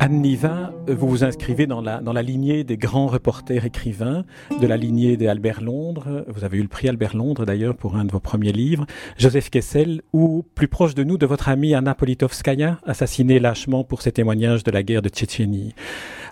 Anne Niva, vous vous inscrivez dans la, dans la lignée des grands reporters écrivains, de la lignée d'Albert Londres. Vous avez eu le prix Albert Londres d'ailleurs pour un de vos premiers livres. Joseph Kessel, ou plus proche de nous, de votre amie Anna Politovskaya, assassinée lâchement pour ses témoignages de la guerre de Tchétchénie.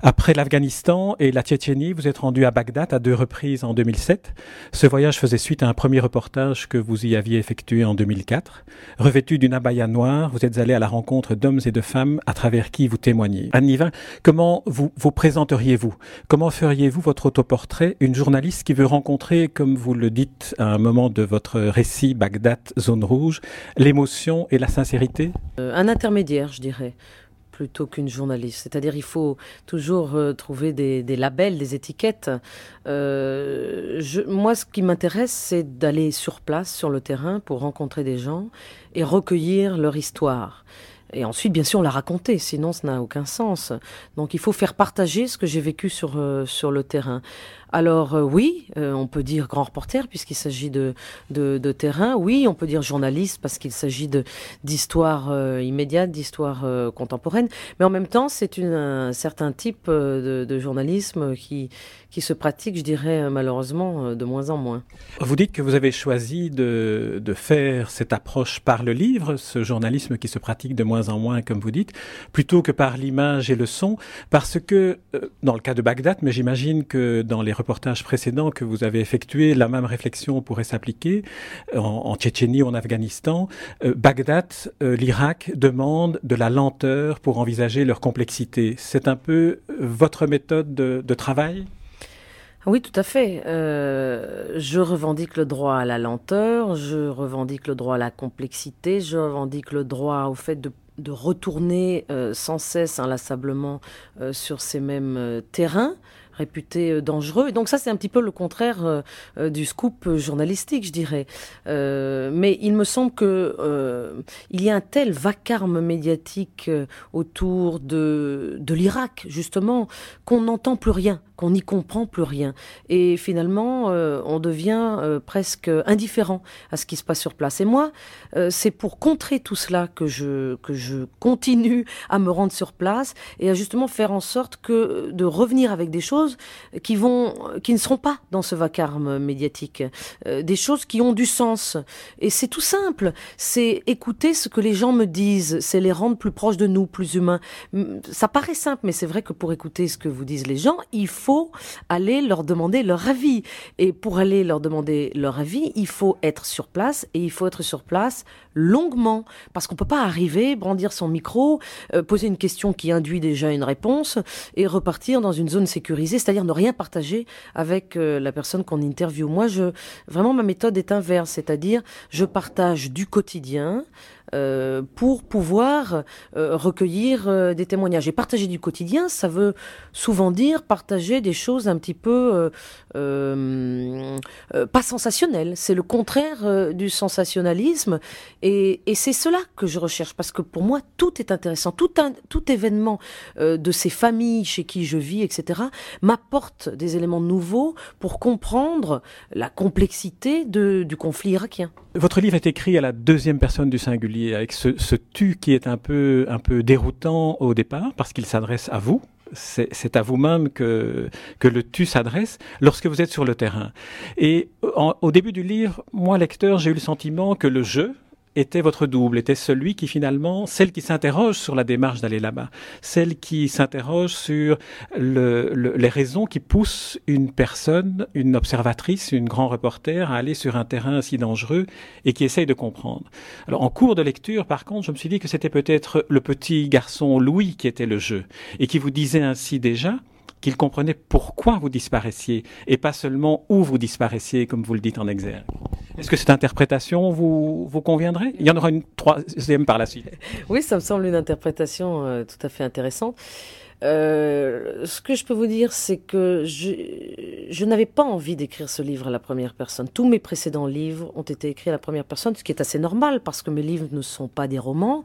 Après l'Afghanistan et la Tchétchénie, vous êtes rendu à Bagdad à deux reprises en 2007. Ce voyage faisait suite à un premier reportage que vous y aviez effectué en 2004. Revêtu d'une abaya noire, vous êtes allé à la rencontre d'hommes et de femmes à travers qui vous témoignez. Anne comment vous vous présenteriez-vous? Comment feriez-vous votre autoportrait? Une journaliste qui veut rencontrer, comme vous le dites à un moment de votre récit Bagdad, zone rouge, l'émotion et la sincérité? Euh, Un intermédiaire, je dirais plutôt qu'une journaliste. C'est-à-dire il faut toujours euh, trouver des, labels, des étiquettes. Euh, moi, ce qui m'intéresse, c'est d'aller sur place, sur le terrain, pour rencontrer des gens et recueillir leur histoire. Et ensuite, bien sûr, la raconter, sinon ça n'a aucun sens. Donc il faut faire partager ce que j'ai vécu sur, euh, sur le terrain. Alors euh, oui, euh, on peut dire grand reporter puisqu'il s'agit de, de, terrain. Oui, on peut dire journaliste parce qu'il s'agit d'histoire euh, immédiate, d'histoire contemporaine. Mais en même temps, c'est un certain type de, journalisme qui, qui se pratique, je dirais malheureusement, de moins en moins. Vous dites que vous avez choisi de, de faire cette approche par le livre, ce journalisme qui se pratique de moins en moins, comme vous dites, plutôt que par l'image et le son, parce que dans le cas de Bagdad, mais j'imagine que dans les reportages précédents que vous avez effectués, la même réflexion pourrait s'appliquer en, Tchétchénie en Afghanistan. Euh, Bagdad, euh, l'Irak demande de la lenteur pour envisager leur complexité. C'est un peu votre méthode de, travail? Oui, tout à fait. Euh, je revendique le droit à la lenteur, je revendique le droit à la complexité, je revendique le droit au fait de, retourner sans cesse inlassablement sur ces mêmes terrains réputé euh, dangereux. Donc ça, c'est un petit peu le contraire euh, euh, du scoop journalistique, je dirais. mais il me semble que il y a un tel vacarme médiatique autour de, de l'Irak, justement, qu'on n'entend plus rien qu'on n'y comprend plus rien. Et finalement, euh, on devient euh, presque indifférent à ce qui se passe sur place. Et moi, euh, c'est pour contrer tout cela que je, que je continue à me rendre sur place et à justement faire en sorte que de revenir avec des choses qui vont, qui ne seront pas dans ce vacarme médiatique, des choses qui ont du sens. Et c'est tout simple. C'est écouter ce que les gens me disent, c'est les rendre plus proches de nous, plus humains. Ça paraît simple, mais c'est vrai que pour écouter ce que vous disent les gens, il faut faut aller leur demander leur avis. Et pour aller leur demander leur avis, il faut être sur place et il faut être sur place longuement. Parce qu'on peut pas arriver, brandir son micro, euh, poser une question qui induit déjà une réponse et repartir dans une zone sécurisée, c'est-à-dire ne rien partager avec euh, la personne qu'on interviewe. Moi, je, vraiment, ma méthode est inverse, c'est-à-dire je partage du quotidien, euh, pour pouvoir euh, recueillir euh, des témoignages. Et partager du quotidien, ça veut souvent dire partager des choses un petit peu pas sensationnelles. C'est le contraire du sensationnalisme. Et, c'est cela que je recherche, parce que pour moi, tout est intéressant. Tout, événement de ces familles chez qui je vis, etc., m'apporte des éléments nouveaux pour comprendre la complexité du conflit irakien. Votre livre est écrit à la deuxième personne du singulier, avec ce, tu qui est un peu, un peu déroutant au départ, parce qu'il s'adresse à vous. C'est à vous-même que, que le tu s'adresse lorsque vous êtes sur le terrain. Et au début du livre, moi, lecteur, j'ai eu le sentiment que le jeu, était votre double, était celui qui finalement, celle qui s'interroge sur la démarche d'aller là-bas, celle qui s'interroge sur le, les raisons qui poussent une personne, une observatrice, une grand reporter à aller sur un terrain si dangereux et qui essaye de comprendre. Alors en cours de lecture, par contre, je me suis dit que c'était peut-être le petit garçon Louis qui était le jeu et qui vous disait ainsi déjà, qu'il comprenait pourquoi vous disparaissiez et pas seulement où vous disparaissiez, comme vous le dites en exergue. Est-ce que cette interprétation vous, vous conviendrait? Il y en aura une troisième par la suite. Oui, ça me semble une interprétation euh, tout à fait intéressante. Euh, ce que je peux vous dire, c'est que je, n'avais pas envie d'écrire ce livre à la première personne. Tous mes précédents livres ont été écrits à la première personne, ce qui est assez normal parce que mes livres ne sont pas des romans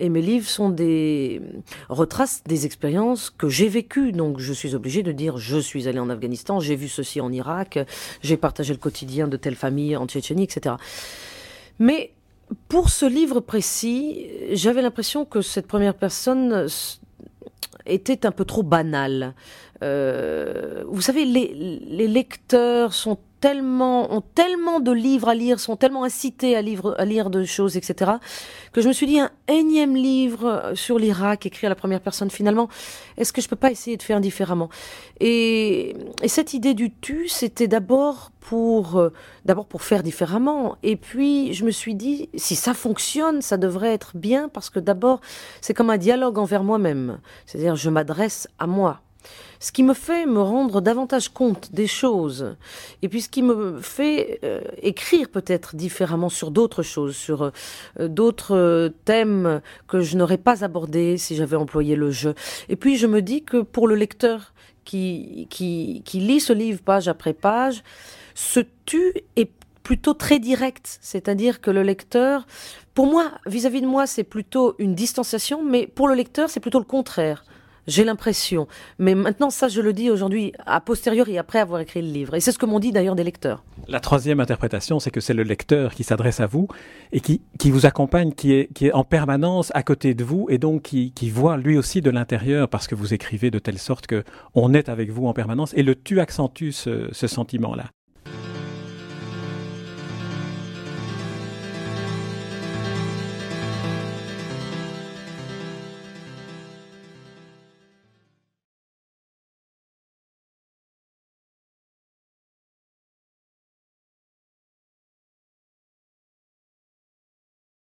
et mes livres sont des retraces des expériences que j'ai vécues. Donc je suis obligée de dire je suis allée en Afghanistan, j'ai vu ceci en Irak, j'ai partagé le quotidien de telle famille en Tchétchénie, etc. Mais pour ce livre précis, j'avais l'impression que cette première personne était un peu trop banale. Euh, vous savez, les, lecteurs sont tellement, ont tellement de livres à lire, sont tellement incités à, lire, à lire de choses, etc., que je me suis dit, un énième livre sur l'Irak écrit à la première personne, finalement, est-ce que je peux pas essayer de faire différemment? Et, et, cette idée du tu, c'était d'abord pour, euh, d'abord pour faire différemment. Et puis, je me suis dit, si ça fonctionne, ça devrait être bien, parce que d'abord, c'est comme un dialogue envers moi-même. C'est-à-dire, je m'adresse à moi ce qui me fait me rendre davantage compte des choses, et puis ce qui me fait euh, écrire peut-être différemment sur d'autres choses, sur euh, d'autres thèmes que je n'aurais pas abordés si j'avais employé le jeu. Et puis je me dis que pour le lecteur qui, qui, qui lit ce livre page après page, ce tu est plutôt très direct, c'est-à-dire que le lecteur, pour moi, vis-à-vis -vis de moi, c'est plutôt une distanciation, mais pour le lecteur, c'est plutôt le contraire. J'ai l'impression. Mais maintenant, ça, je le dis aujourd'hui, a posteriori, après avoir écrit le livre. Et c'est ce que m'ont dit d'ailleurs des lecteurs. La troisième interprétation, c'est que c'est le lecteur qui s'adresse à vous et qui, vous accompagne, qui est, qui est en permanence à côté de vous et donc qui, voit lui aussi de l'intérieur parce que vous écrivez de telle sorte que on est avec vous en permanence et le tu accentue ce, ce sentiment-là.